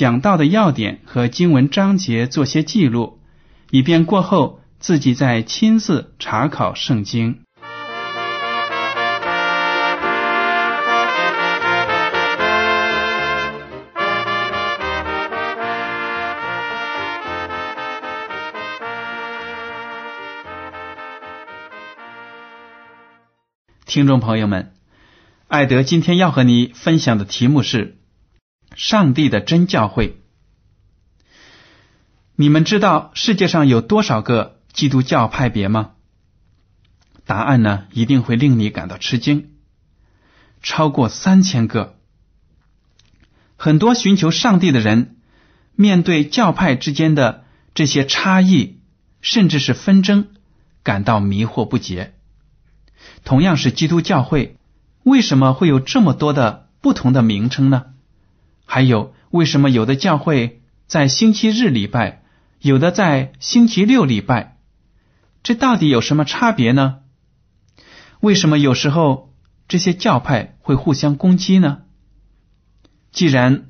讲到的要点和经文章节做些记录，以便过后自己再亲自查考圣经。听众朋友们，艾德今天要和你分享的题目是“上帝的真教会”。你们知道世界上有多少个基督教派别吗？答案呢，一定会令你感到吃惊，超过三千个。很多寻求上帝的人，面对教派之间的这些差异，甚至是纷争，感到迷惑不解。同样是基督教会，为什么会有这么多的不同的名称呢？还有，为什么有的教会在星期日礼拜，有的在星期六礼拜？这到底有什么差别呢？为什么有时候这些教派会互相攻击呢？既然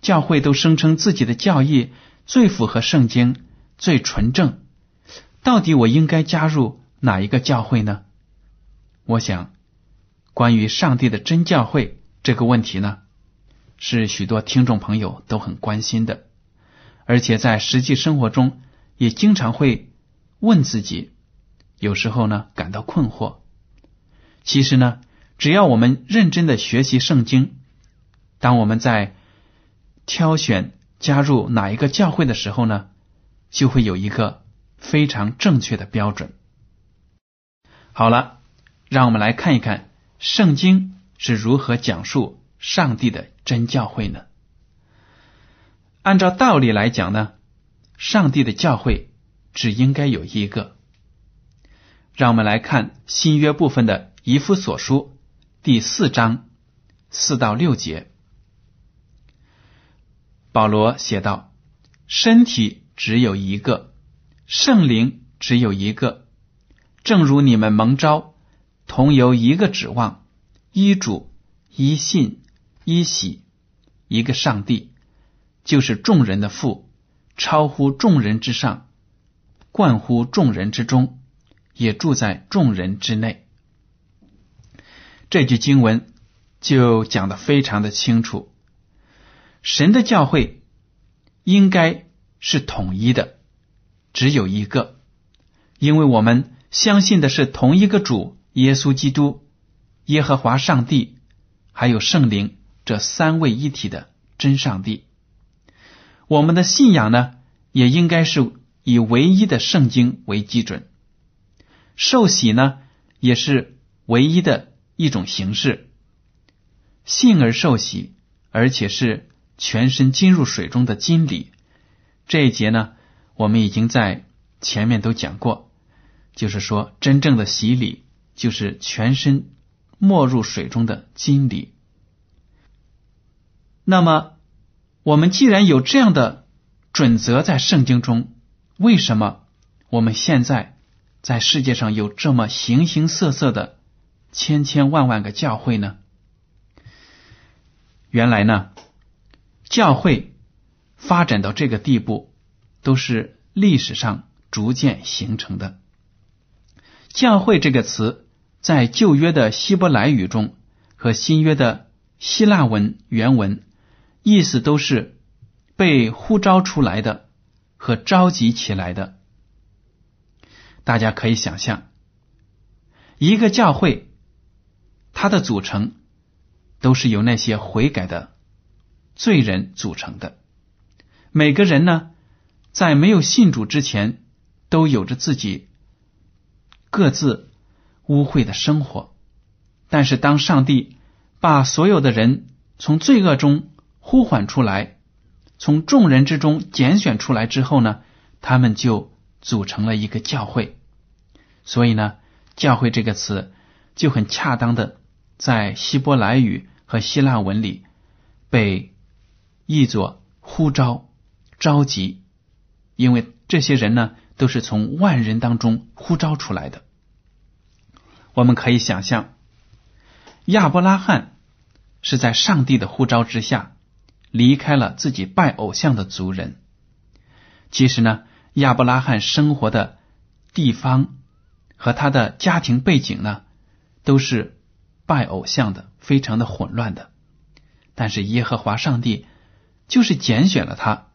教会都声称自己的教义最符合圣经、最纯正，到底我应该加入哪一个教会呢？我想，关于上帝的真教会这个问题呢，是许多听众朋友都很关心的，而且在实际生活中也经常会问自己，有时候呢感到困惑。其实呢，只要我们认真的学习圣经，当我们在挑选加入哪一个教会的时候呢，就会有一个非常正确的标准。好了。让我们来看一看圣经是如何讲述上帝的真教会呢？按照道理来讲呢，上帝的教会只应该有一个。让我们来看新约部分的以弗所书第四章四到六节，保罗写道：“身体只有一个，圣灵只有一个，正如你们蒙召。”同有一个指望，一主，一信，一喜，一个上帝，就是众人的父，超乎众人之上，冠乎众人之中，也住在众人之内。这句经文就讲的非常的清楚，神的教会应该是统一的，只有一个，因为我们相信的是同一个主。耶稣基督、耶和华上帝，还有圣灵这三位一体的真上帝，我们的信仰呢，也应该是以唯一的圣经为基准。受洗呢，也是唯一的一种形式。信而受洗，而且是全身浸入水中的金礼。这一节呢，我们已经在前面都讲过，就是说真正的洗礼。就是全身没入水中的金礼。那么，我们既然有这样的准则在圣经中，为什么我们现在在世界上有这么形形色色的千千万万个教会呢？原来呢，教会发展到这个地步，都是历史上逐渐形成的。教会这个词。在旧约的希伯来语中和新约的希腊文原文，意思都是被呼召出来的和召集起来的。大家可以想象，一个教会，它的组成都是由那些悔改的罪人组成的。每个人呢，在没有信主之前，都有着自己各自污秽的生活。但是，当上帝把所有的人从罪恶中呼唤出来，从众人之中拣选出来之后呢，他们就组成了一个教会。所以呢，教会这个词就很恰当的在希伯来语和希腊文里被译作呼召、召集，因为这些人呢都是从万人当中呼召出来的。我们可以想象，亚伯拉罕是在上帝的呼召之下离开了自己拜偶像的族人。其实呢，亚伯拉罕生活的地方。和他的家庭背景呢，都是拜偶像的，非常的混乱的。但是耶和华上帝就是拣选了他，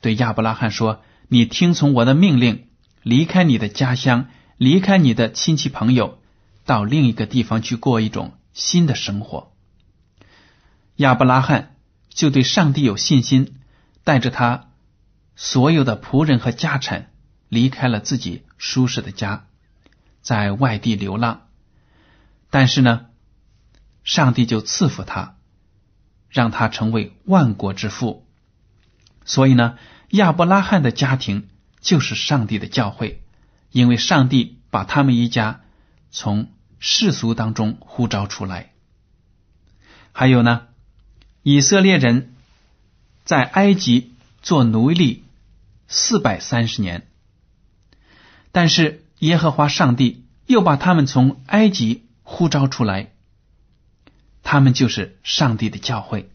对亚伯拉罕说：“你听从我的命令，离开你的家乡，离开你的亲戚朋友，到另一个地方去过一种新的生活。”亚伯拉罕就对上帝有信心，带着他所有的仆人和家产，离开了自己舒适的家。在外地流浪，但是呢，上帝就赐福他，让他成为万国之父。所以呢，亚伯拉罕的家庭就是上帝的教会，因为上帝把他们一家从世俗当中呼召出来。还有呢，以色列人在埃及做奴隶四百三十年，但是。耶和华上帝又把他们从埃及呼召出来，他们就是上帝的教会。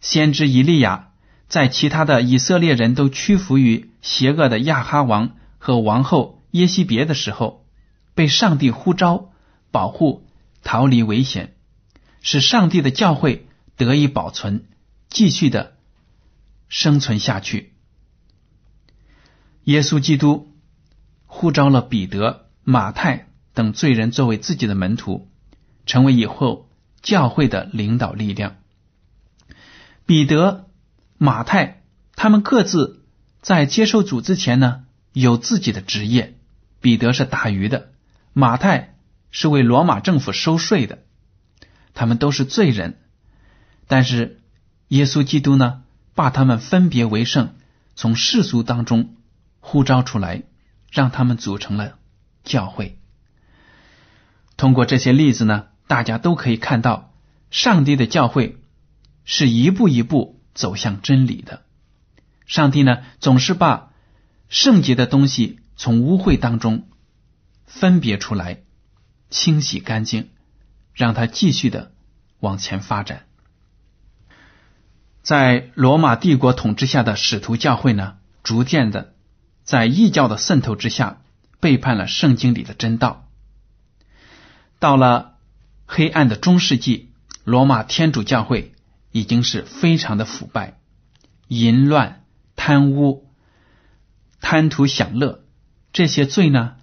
先知以利亚在其他的以色列人都屈服于邪恶的亚哈王和王后耶西别的时候，被上帝呼召保护，逃离危险，使上帝的教会得以保存，继续的生存下去。耶稣基督。呼召了彼得、马太等罪人作为自己的门徒，成为以后教会的领导力量。彼得、马太他们各自在接受主之前呢，有自己的职业。彼得是打鱼的，马太是为罗马政府收税的。他们都是罪人，但是耶稣基督呢，把他们分别为圣，从世俗当中呼召出来。让他们组成了教会。通过这些例子呢，大家都可以看到，上帝的教会是一步一步走向真理的。上帝呢，总是把圣洁的东西从污秽当中分别出来，清洗干净，让它继续的往前发展。在罗马帝国统治下的使徒教会呢，逐渐的。在异教的渗透之下，背叛了圣经里的真道。到了黑暗的中世纪，罗马天主教会已经是非常的腐败、淫乱、贪污、贪图享乐这些罪呢，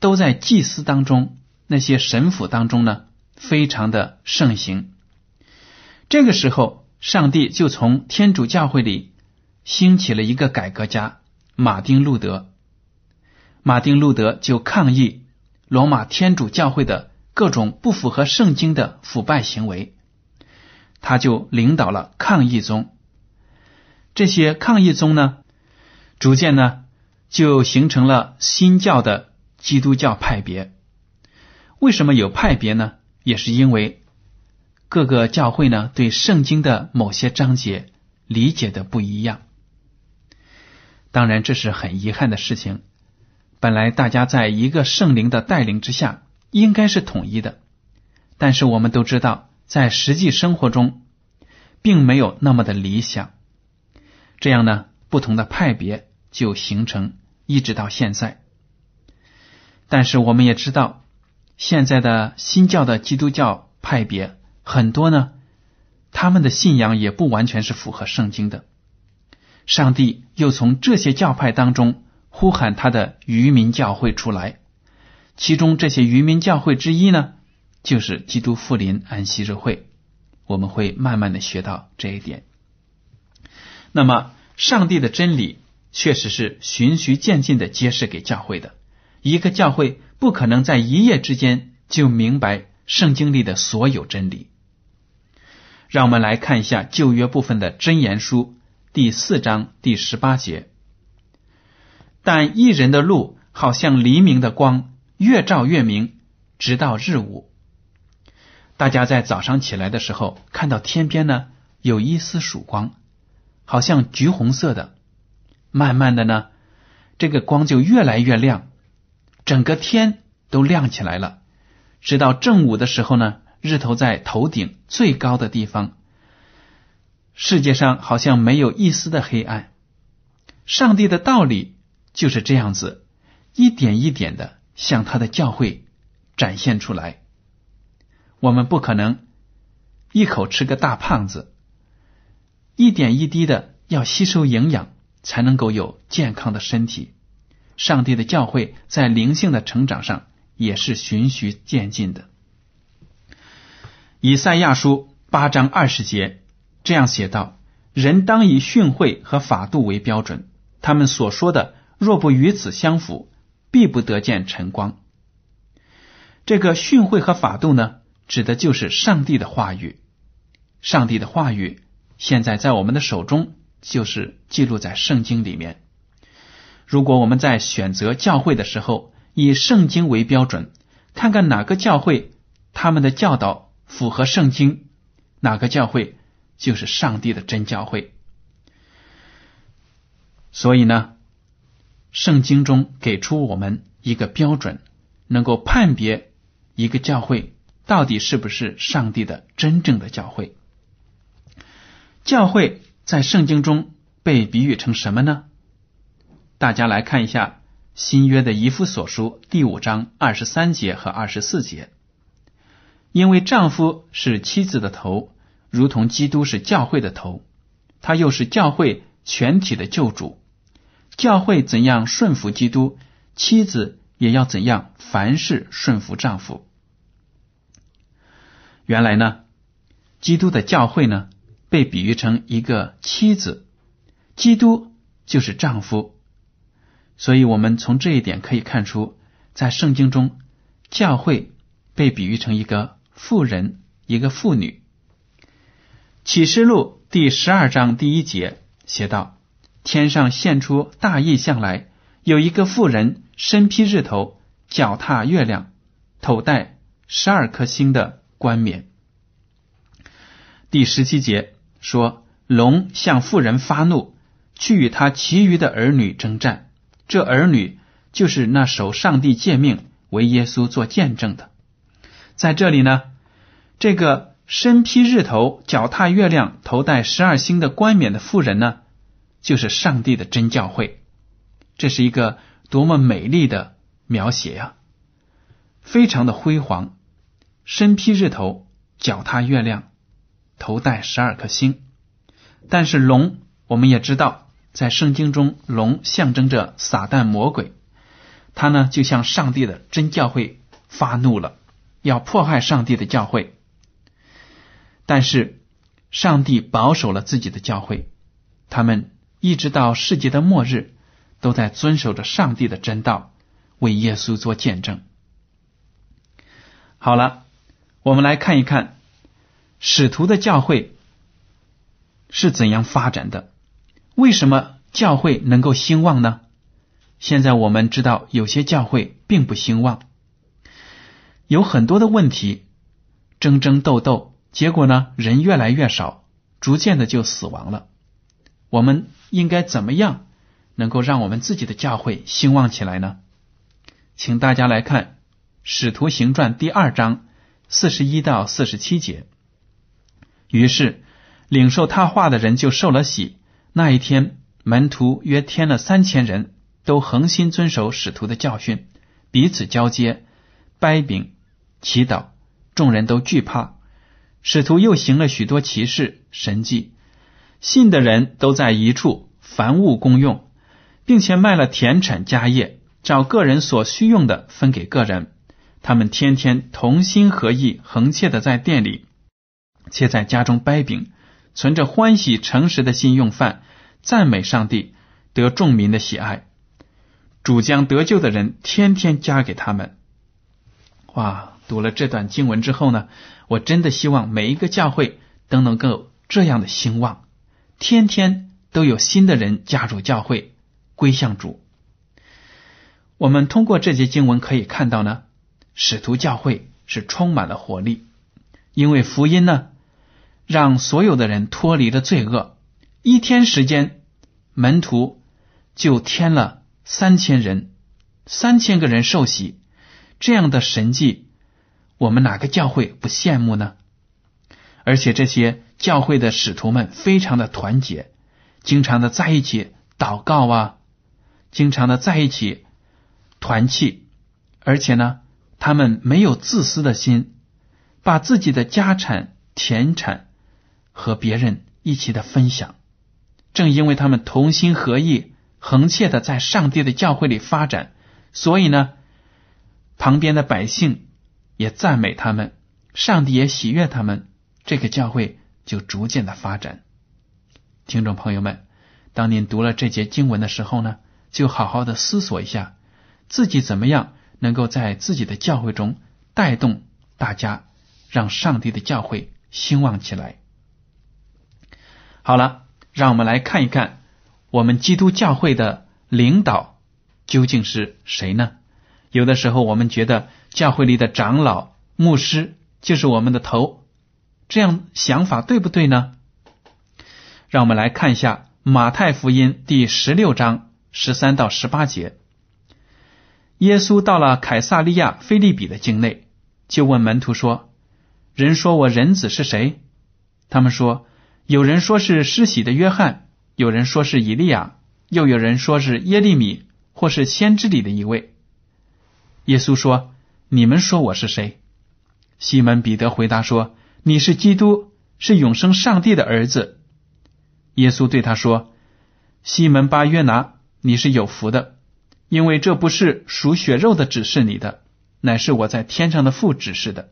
都在祭司当中、那些神父当中呢，非常的盛行。这个时候，上帝就从天主教会里兴起了一个改革家。马丁路德，马丁路德就抗议罗马天主教会的各种不符合圣经的腐败行为，他就领导了抗议宗。这些抗议宗呢，逐渐呢就形成了新教的基督教派别。为什么有派别呢？也是因为各个教会呢对圣经的某些章节理解的不一样。当然，这是很遗憾的事情。本来大家在一个圣灵的带领之下，应该是统一的。但是我们都知道，在实际生活中，并没有那么的理想。这样呢，不同的派别就形成，一直到现在。但是我们也知道，现在的新教的基督教派别很多呢，他们的信仰也不完全是符合圣经的。上帝又从这些教派当中呼喊他的渔民教会出来，其中这些渔民教会之一呢，就是基督复临安息日会。我们会慢慢的学到这一点。那么，上帝的真理确实是循序渐进的揭示给教会的。一个教会不可能在一夜之间就明白圣经里的所有真理。让我们来看一下旧约部分的箴言书第四章第十八节。但一人的路好像黎明的光，越照越明，直到日午。大家在早上起来的时候，看到天边呢有一丝曙光，好像橘红色的。慢慢的呢，这个光就越来越亮。整个天都亮起来了，直到正午的时候呢，日头在头顶最高的地方，世界上好像没有一丝的黑暗。上帝的道理就是这样子，一点一点的向他的教会展现出来。我们不可能一口吃个大胖子，一点一滴的要吸收营养，才能够有健康的身体。上帝的教会在灵性的成长上也是循序渐进的。以赛亚书八章二十节这样写道：“人当以训诲和法度为标准，他们所说的若不与此相符，必不得见晨光。”这个训诲和法度呢，指的就是上帝的话语。上帝的话语现在在我们的手中，就是记录在圣经里面。如果我们在选择教会的时候以圣经为标准，看看哪个教会他们的教导符合圣经，哪个教会就是上帝的真教会。所以呢，圣经中给出我们一个标准，能够判别一个教会到底是不是上帝的真正的教会。教会在圣经中被比喻成什么呢？大家来看一下新约的遗夫所书第五章二十三节和二十四节。因为丈夫是妻子的头，如同基督是教会的头，他又是教会全体的救主。教会怎样顺服基督，妻子也要怎样凡事顺服丈夫。原来呢，基督的教会呢，被比喻成一个妻子，基督就是丈夫。所以，我们从这一点可以看出，在圣经中，教会被比喻成一个妇人，一个妇女。启示录第十二章第一节写道：“天上现出大异象来，有一个妇人身披日头，脚踏月亮，头戴十二颗星的冠冕。”第十七节说：“龙向妇人发怒，去与他其余的儿女征战。”这儿女就是那守上帝诫命、为耶稣做见证的。在这里呢，这个身披日头、脚踏月亮、头戴十二星的冠冕的妇人呢，就是上帝的真教会。这是一个多么美丽的描写呀！非常的辉煌，身披日头，脚踏月亮，头戴十二颗星。但是龙，我们也知道。在圣经中，龙象征着撒旦魔鬼，他呢就向上帝的真教会发怒了，要迫害上帝的教会。但是上帝保守了自己的教会，他们一直到世界的末日，都在遵守着上帝的真道，为耶稣做见证。好了，我们来看一看使徒的教会是怎样发展的。为什么教会能够兴旺呢？现在我们知道，有些教会并不兴旺，有很多的问题，争争斗斗，结果呢，人越来越少，逐渐的就死亡了。我们应该怎么样能够让我们自己的教会兴旺起来呢？请大家来看《使徒行传》第二章四十一到四十七节。于是，领受他话的人就受了洗。那一天，门徒约添了三千人，都恒心遵守使徒的教训，彼此交接、掰饼、祈祷。众人都惧怕。使徒又行了许多奇事、神迹，信的人都在一处凡物公用，并且卖了田产家业，照个人所需用的分给个人。他们天天同心合意、恒切的在店里，且在家中掰饼，存着欢喜诚实的心用饭，赞美上帝，得众民的喜爱。主将得救的人天天加给他们。哇！读了这段经文之后呢，我真的希望每一个教会都能够这样的兴旺，天天都有新的人加入教会，归向主。我们通过这节经文可以看到呢，使徒教会是充满了活力，因为福音呢，让所有的人脱离了罪恶。一天时间，门徒就添了三千人，三千个人受洗，这样的神迹。我们哪个教会不羡慕呢？而且这些教会的使徒们非常的团结，经常的在一起祷告啊，经常的在一起团契，而且呢，他们没有自私的心，把自己的家产、田产和别人一起的分享。正因为他们同心合意、恒切的在上帝的教会里发展，所以呢，旁边的百姓。也赞美他们，上帝也喜悦他们，这个教会就逐渐的发展。听众朋友们，当您读了这节经文的时候呢，就好好的思索一下，自己怎么样能够在自己的教会中带动大家，让上帝的教会兴旺起来。好了，让我们来看一看我们基督教会的领导究竟是谁呢？有的时候我们觉得。教会里的长老、牧师就是我们的头，这样想法对不对呢？让我们来看一下马太福音第十六章十三到十八节。耶稣到了凯撒利亚菲利比的境内，就问门徒说：“人说我人子是谁？”他们说：“有人说是施洗的约翰，有人说是以利亚，又有人说是耶利米，或是先知里的一位。”耶稣说。你们说我是谁？西门彼得回答说：“你是基督，是永生上帝的儿子。”耶稣对他说：“西门巴约拿，你是有福的，因为这不是属血肉的指示你的，乃是我在天上的父指示的。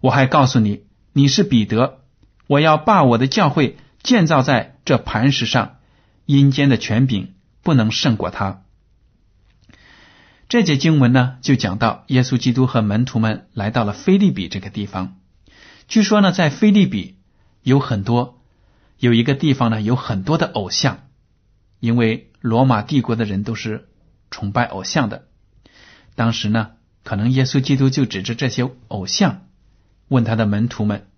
我还告诉你，你是彼得，我要把我的教会建造在这磐石上，阴间的权柄不能胜过他。”这节经文呢，就讲到耶稣基督和门徒们来到了菲利比这个地方。据说呢，在菲利比有很多有一个地方呢，有很多的偶像，因为罗马帝国的人都是崇拜偶像的。当时呢，可能耶稣基督就指着这些偶像，问他的门徒们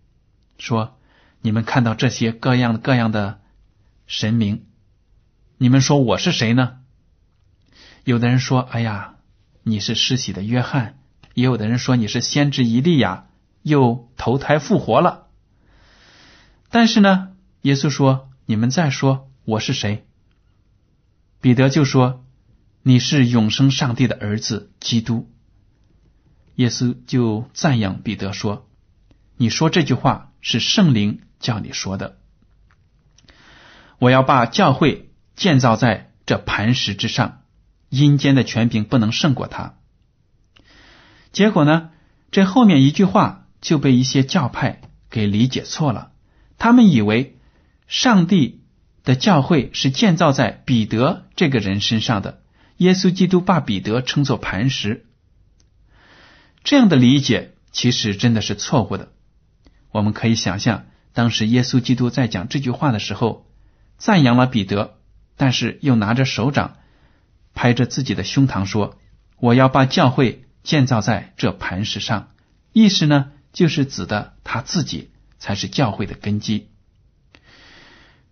说：“你们看到这些各样各样的神明，你们说我是谁呢？”有的人说：“哎呀。”你是施洗的约翰，也有的人说你是先知以利亚，又投胎复活了。但是呢，耶稣说：“你们再说我是谁？”彼得就说：“你是永生上帝的儿子，基督。”耶稣就赞扬彼得说：“你说这句话是圣灵叫你说的。我要把教会建造在这磐石之上。”阴间的权柄不能胜过他。结果呢，这后面一句话就被一些教派给理解错了。他们以为上帝的教会是建造在彼得这个人身上的，耶稣基督把彼得称作磐石。这样的理解其实真的是错误的。我们可以想象，当时耶稣基督在讲这句话的时候，赞扬了彼得，但是又拿着手掌。拍着自己的胸膛说：“我要把教会建造在这磐石上。”意思呢，就是指的他自己才是教会的根基。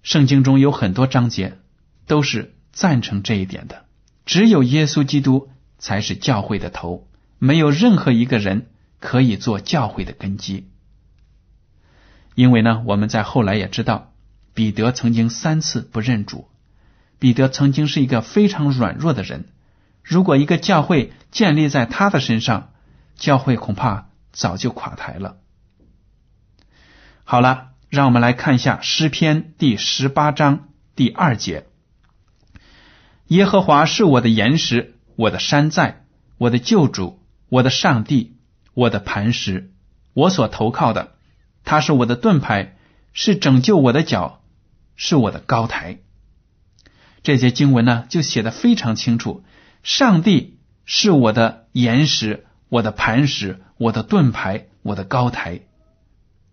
圣经中有很多章节都是赞成这一点的。只有耶稣基督才是教会的头，没有任何一个人可以做教会的根基。因为呢，我们在后来也知道，彼得曾经三次不认主。彼得曾经是一个非常软弱的人，如果一个教会建立在他的身上，教会恐怕早就垮台了。好了，让我们来看一下诗篇第十八章第二节：耶和华是我的岩石，我的山寨，我的救主，我的上帝，我的磐石，我所投靠的。他是我的盾牌，是拯救我的脚，是我的高台。这些经文呢，就写的非常清楚。上帝是我的岩石，我的磐石，我的盾牌，我的高台，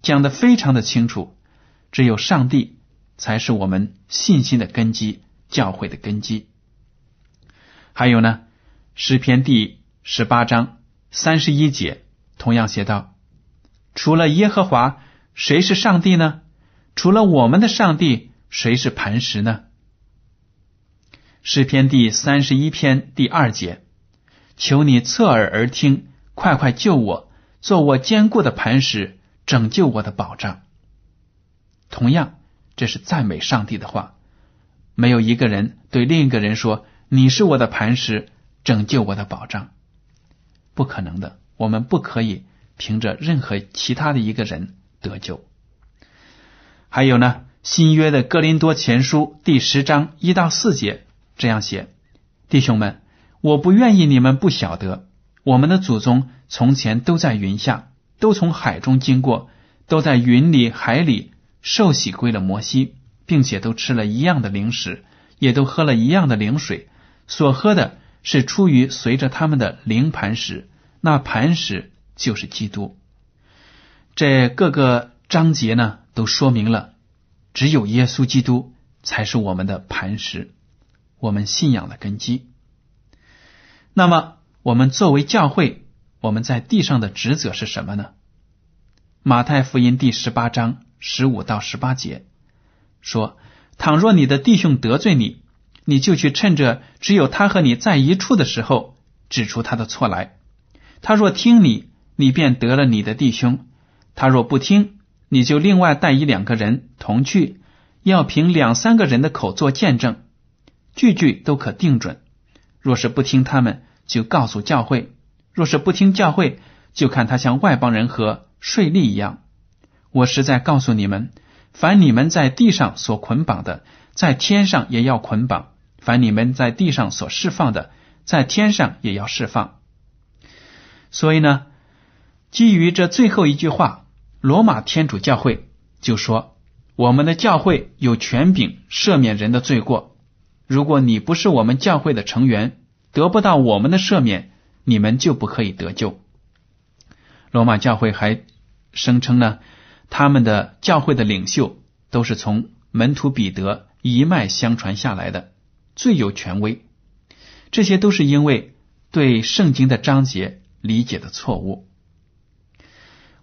讲的非常的清楚。只有上帝才是我们信心的根基，教会的根基。还有呢，诗篇第十八章三十一节同样写道：“除了耶和华，谁是上帝呢？除了我们的上帝，谁是磐石呢？”诗篇第三十一篇第二节：“求你侧耳而听，快快救我，做我坚固的磐石，拯救我的保障。”同样，这是赞美上帝的话。没有一个人对另一个人说：“你是我的磐石，拯救我的保障。”不可能的。我们不可以凭着任何其他的一个人得救。还有呢，新约的哥林多前书第十章一到四节这样写：“弟兄们，我不愿意你们不晓得，我们的祖宗从前都在云下，都从海中经过，都在云里海里。”受洗归了摩西，并且都吃了一样的零食，也都喝了一样的灵水。所喝的是出于随着他们的灵磐石，那磐石就是基督。这各个章节呢，都说明了，只有耶稣基督才是我们的磐石，我们信仰的根基。那么，我们作为教会，我们在地上的职责是什么呢？马太福音第十八章。十五到十八节说：“倘若你的弟兄得罪你，你就去趁着只有他和你在一处的时候，指出他的错来。他若听你，你便得了你的弟兄；他若不听，你就另外带一两个人同去，要凭两三个人的口做见证，句句都可定准。若是不听他们，就告诉教会；若是不听教会，就看他像外邦人和税吏一样。”我实在告诉你们，凡你们在地上所捆绑的，在天上也要捆绑；凡你们在地上所释放的，在天上也要释放。所以呢，基于这最后一句话，罗马天主教会就说：我们的教会有权柄赦免人的罪过。如果你不是我们教会的成员，得不到我们的赦免，你们就不可以得救。罗马教会还声称呢。他们的教会的领袖都是从门徒彼得一脉相传下来的，最有权威。这些都是因为对圣经的章节理解的错误。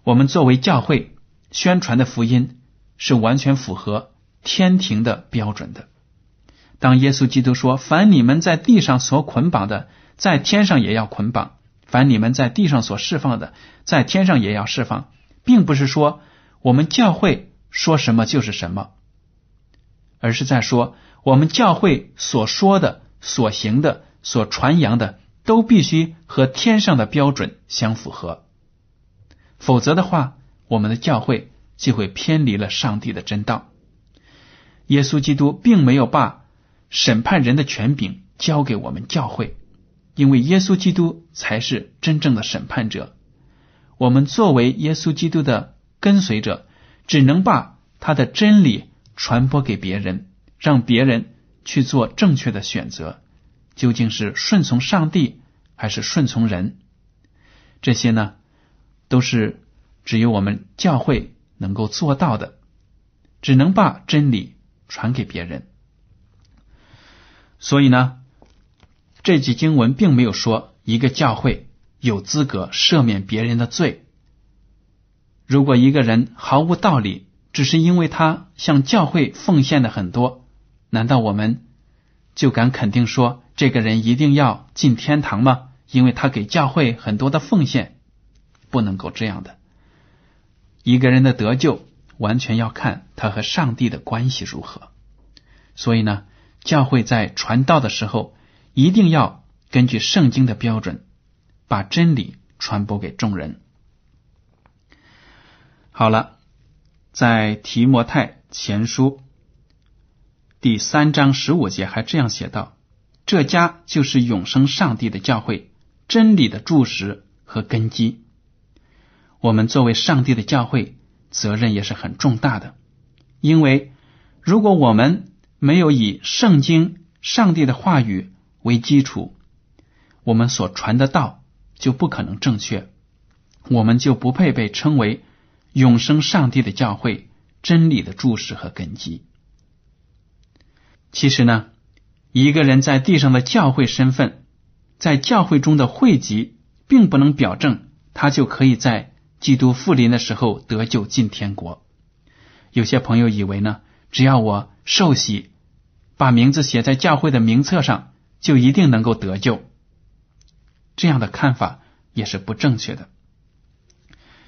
我们作为教会宣传的福音是完全符合天庭的标准的。当耶稣基督说：“凡你们在地上所捆绑的，在天上也要捆绑；凡你们在地上所释放的，在天上也要释放。”并不是说。我们教会说什么就是什么，而是在说我们教会所说的、所行的、所传扬的，都必须和天上的标准相符合。否则的话，我们的教会就会偏离了上帝的真道。耶稣基督并没有把审判人的权柄交给我们教会，因为耶稣基督才是真正的审判者。我们作为耶稣基督的。跟随者只能把他的真理传播给别人，让别人去做正确的选择，究竟是顺从上帝还是顺从人？这些呢，都是只有我们教会能够做到的，只能把真理传给别人。所以呢，这句经文并没有说一个教会有资格赦免别人的罪。如果一个人毫无道理，只是因为他向教会奉献的很多，难道我们就敢肯定说这个人一定要进天堂吗？因为他给教会很多的奉献，不能够这样的。一个人的得救完全要看他和上帝的关系如何。所以呢，教会在传道的时候，一定要根据圣经的标准，把真理传播给众人。好了，在提摩太前书第三章十五节还这样写道：“这家就是永生上帝的教会，真理的柱石和根基。我们作为上帝的教会，责任也是很重大的，因为如果我们没有以圣经、上帝的话语为基础，我们所传的道就不可能正确，我们就不配被称为永生上帝的教会、真理的注释和根基。其实呢，一个人在地上的教会身份，在教会中的汇集，并不能表证他就可以在基督复临的时候得救进天国。有些朋友以为呢，只要我受洗，把名字写在教会的名册上，就一定能够得救。这样的看法也是不正确的。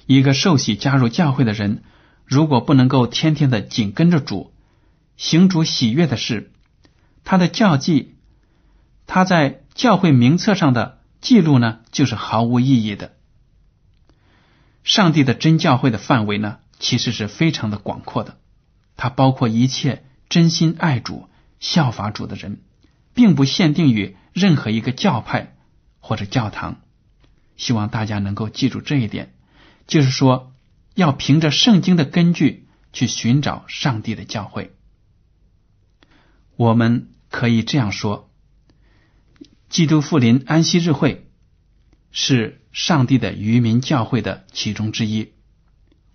一个受洗加入教会的人，如果不能够天天的紧跟着主，行主喜悦的事，他的教记，他在教会名册上的记录呢，就是毫无意义的。上帝的真教会的范围呢，其实是非常的广阔的，它包括一切真心爱主、效法主的人，并不限定于任何一个教派。或者教堂，希望大家能够记住这一点，就是说，要凭着圣经的根据去寻找上帝的教会。我们可以这样说：，基督复临安息日会是上帝的渔民教会的其中之一。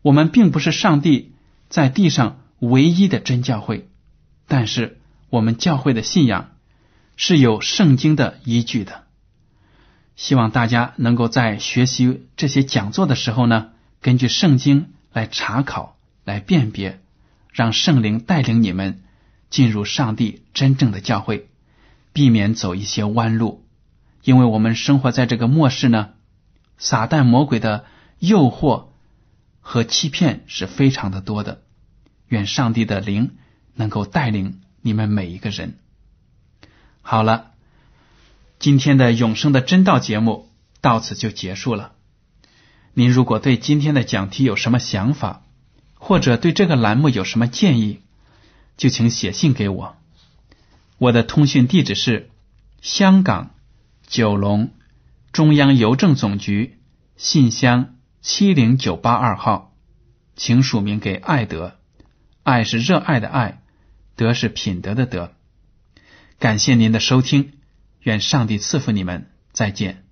我们并不是上帝在地上唯一的真教会，但是我们教会的信仰是有圣经的依据的。希望大家能够在学习这些讲座的时候呢，根据圣经来查考、来辨别，让圣灵带领你们进入上帝真正的教会，避免走一些弯路。因为我们生活在这个末世呢，撒旦魔鬼的诱惑和欺骗是非常的多的。愿上帝的灵能够带领你们每一个人。好了。今天的永生的真道节目到此就结束了。您如果对今天的讲题有什么想法，或者对这个栏目有什么建议，就请写信给我。我的通讯地址是香港九龙中央邮政总局信箱七零九八二号，请署名给爱德。爱是热爱的爱，德是品德的德。感谢您的收听。愿上帝赐福你们，再见。